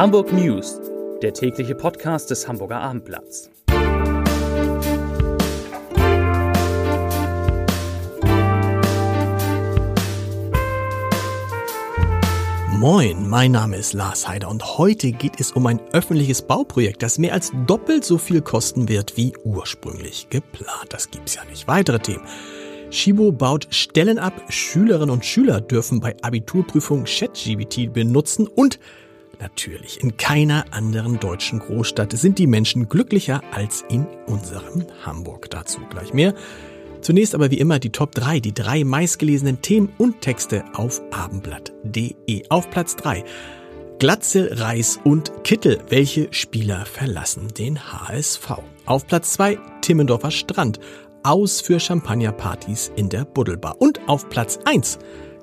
Hamburg News, der tägliche Podcast des Hamburger Abendblatts. Moin, mein Name ist Lars Heider und heute geht es um ein öffentliches Bauprojekt, das mehr als doppelt so viel kosten wird wie ursprünglich geplant. Das gibt's ja nicht. Weitere Themen. Shibo baut Stellen ab, Schülerinnen und Schüler dürfen bei Abiturprüfungen ChatGBT benutzen und natürlich in keiner anderen deutschen Großstadt sind die Menschen glücklicher als in unserem Hamburg. Dazu gleich mehr. Zunächst aber wie immer die Top 3, die drei meistgelesenen Themen und Texte auf abendblatt.de. Auf Platz 3 Glatze, Reis und Kittel. Welche Spieler verlassen den HSV? Auf Platz 2 Timmendorfer Strand aus für Champagnerpartys in der Buddelbar. Und auf Platz 1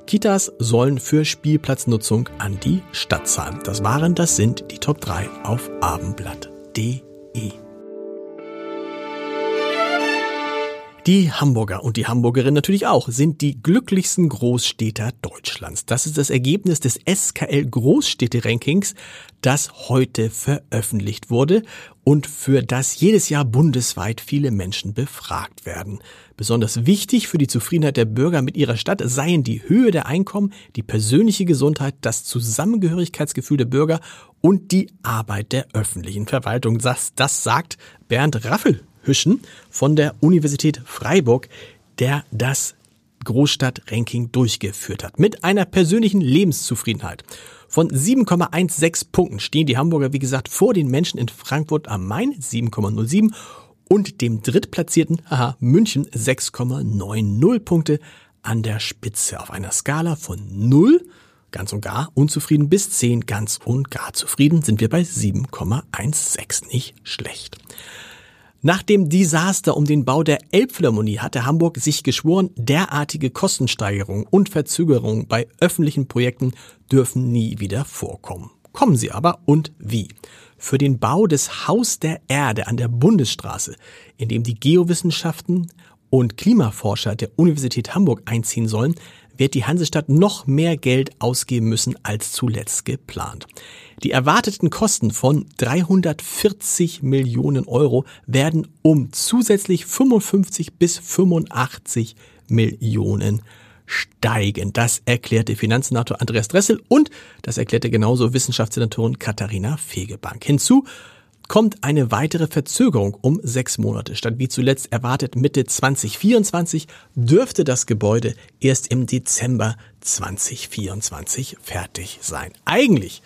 Kitas sollen für Spielplatznutzung an die Stadt zahlen. Das waren, das sind die Top 3 auf abendblatt.de. Die Hamburger und die Hamburgerin natürlich auch sind die glücklichsten Großstädter Deutschlands. Das ist das Ergebnis des SKL Großstädte-Rankings, das heute veröffentlicht wurde und für das jedes Jahr bundesweit viele Menschen befragt werden. Besonders wichtig für die Zufriedenheit der Bürger mit ihrer Stadt seien die Höhe der Einkommen, die persönliche Gesundheit, das Zusammengehörigkeitsgefühl der Bürger und die Arbeit der öffentlichen Verwaltung. Das, das sagt Bernd Raffel Hüschen von der Universität Freiburg, der das Großstadt-Ranking durchgeführt hat. Mit einer persönlichen Lebenszufriedenheit von 7,16 Punkten stehen die Hamburger, wie gesagt, vor den Menschen in Frankfurt am Main 7,07 und dem drittplatzierten aha, München 6,90 Punkte an der Spitze auf einer Skala von 0 ganz und gar unzufrieden bis 10 ganz und gar zufrieden sind wir bei 7,16 nicht schlecht. Nach dem Desaster um den Bau der Elbphilharmonie hatte Hamburg sich geschworen, derartige Kostensteigerungen und Verzögerungen bei öffentlichen Projekten dürfen nie wieder vorkommen. Kommen sie aber und wie? Für den Bau des Haus der Erde an der Bundesstraße, in dem die Geowissenschaften und Klimaforscher der Universität Hamburg einziehen sollen, wird die Hansestadt noch mehr Geld ausgeben müssen als zuletzt geplant. Die erwarteten Kosten von 340 Millionen Euro werden um zusätzlich 55 bis 85 Millionen steigen. Das erklärte Finanzsenator Andreas Dressel und das erklärte genauso Wissenschaftssenatorin Katharina Fegebank. Hinzu kommt eine weitere Verzögerung um sechs Monate. Statt wie zuletzt erwartet Mitte 2024 dürfte das Gebäude erst im Dezember 2024 fertig sein. Eigentlich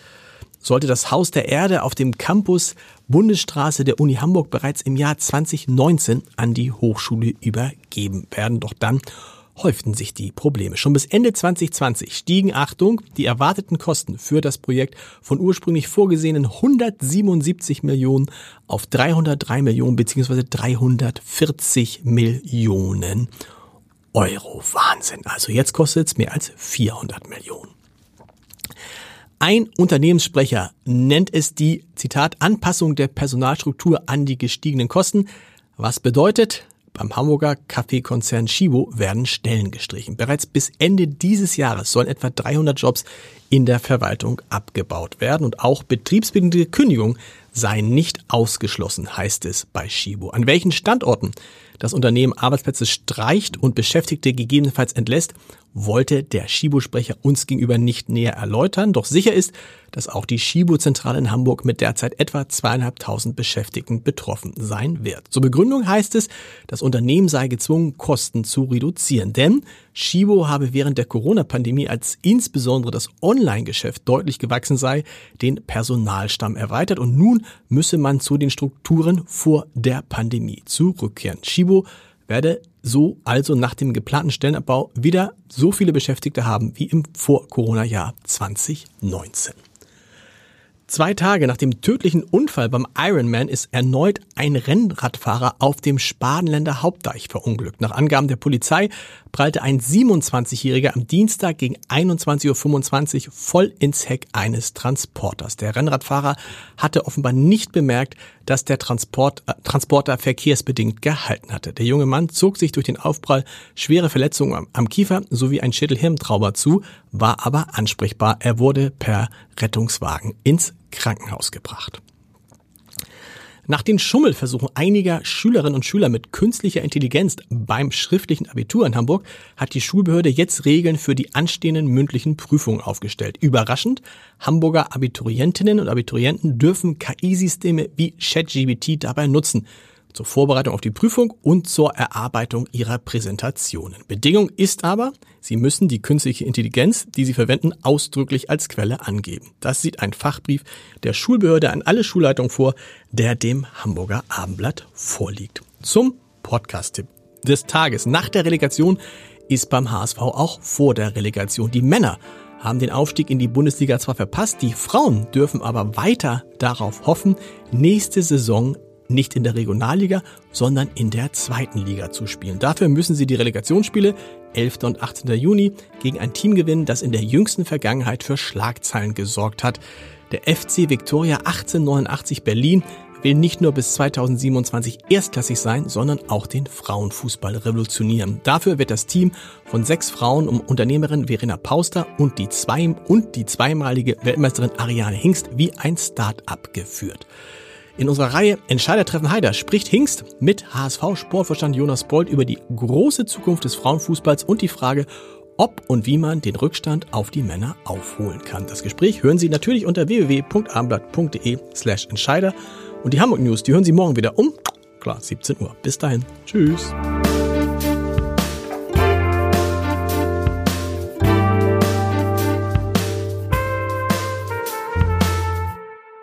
sollte das Haus der Erde auf dem Campus Bundesstraße der Uni Hamburg bereits im Jahr 2019 an die Hochschule übergeben werden. Doch dann häuften sich die Probleme. Schon bis Ende 2020 stiegen, Achtung, die erwarteten Kosten für das Projekt von ursprünglich vorgesehenen 177 Millionen auf 303 Millionen bzw. 340 Millionen Euro. Wahnsinn. Also jetzt kostet es mehr als 400 Millionen. Ein Unternehmenssprecher nennt es die, Zitat, Anpassung der Personalstruktur an die gestiegenen Kosten. Was bedeutet, beim Hamburger Kaffeekonzern Shibo werden Stellen gestrichen. Bereits bis Ende dieses Jahres sollen etwa 300 Jobs in der Verwaltung abgebaut werden und auch betriebsbedingte Kündigung seien nicht ausgeschlossen, heißt es bei Shibo. An welchen Standorten das Unternehmen Arbeitsplätze streicht und Beschäftigte gegebenenfalls entlässt, wollte der Shibo-Sprecher uns gegenüber nicht näher erläutern. Doch sicher ist, dass auch die Shibo-Zentrale in Hamburg mit derzeit etwa zweieinhalbtausend Beschäftigten betroffen sein wird. Zur Begründung heißt es, das Unternehmen sei gezwungen, Kosten zu reduzieren. Denn Shibo habe während der Corona-Pandemie, als insbesondere das Online-Geschäft deutlich gewachsen sei, den Personalstamm erweitert und nun müsse man zu den Strukturen vor der Pandemie zurückkehren. Shibo werde so also nach dem geplanten Stellenabbau wieder so viele Beschäftigte haben wie im Vor-Corona-Jahr 2019. Zwei Tage nach dem tödlichen Unfall beim Ironman ist erneut ein Rennradfahrer auf dem Spadenländer Hauptdeich verunglückt. Nach Angaben der Polizei prallte ein 27-Jähriger am Dienstag gegen 21.25 Uhr voll ins Heck eines Transporters. Der Rennradfahrer hatte offenbar nicht bemerkt, dass der Transport, äh, Transporter verkehrsbedingt gehalten hatte. Der junge Mann zog sich durch den Aufprall schwere Verletzungen am, am Kiefer sowie ein Schädelhirntrauma zu, war aber ansprechbar. Er wurde per Rettungswagen ins Krankenhaus gebracht. Nach den Schummelversuchen einiger Schülerinnen und Schüler mit künstlicher Intelligenz beim schriftlichen Abitur in Hamburg hat die Schulbehörde jetzt Regeln für die anstehenden mündlichen Prüfungen aufgestellt. Überraschend, Hamburger Abiturientinnen und Abiturienten dürfen KI-Systeme wie ChatGBT dabei nutzen zur Vorbereitung auf die Prüfung und zur Erarbeitung ihrer Präsentationen. Bedingung ist aber, Sie müssen die künstliche Intelligenz, die Sie verwenden, ausdrücklich als Quelle angeben. Das sieht ein Fachbrief der Schulbehörde an alle Schulleitungen vor, der dem Hamburger Abendblatt vorliegt. Zum Podcast-Tipp des Tages. Nach der Relegation ist beim HSV auch vor der Relegation. Die Männer haben den Aufstieg in die Bundesliga zwar verpasst, die Frauen dürfen aber weiter darauf hoffen, nächste Saison nicht in der Regionalliga, sondern in der zweiten Liga zu spielen. Dafür müssen sie die Relegationsspiele 11. und 18. Juni gegen ein Team gewinnen, das in der jüngsten Vergangenheit für Schlagzeilen gesorgt hat. Der FC Victoria 1889 Berlin will nicht nur bis 2027 erstklassig sein, sondern auch den Frauenfußball revolutionieren. Dafür wird das Team von sechs Frauen um Unternehmerin Verena Pauster und die, zwei, und die zweimalige Weltmeisterin Ariane Hingst wie ein Start-up geführt. In unserer Reihe Entscheider treffen Heider spricht Hingst mit HSV-Sportvorstand Jonas Bold über die große Zukunft des Frauenfußballs und die Frage, ob und wie man den Rückstand auf die Männer aufholen kann. Das Gespräch hören Sie natürlich unter www.abendblatt.de slash Entscheider und die Hamburg News, die hören Sie morgen wieder um, klar, 17 Uhr. Bis dahin. Tschüss.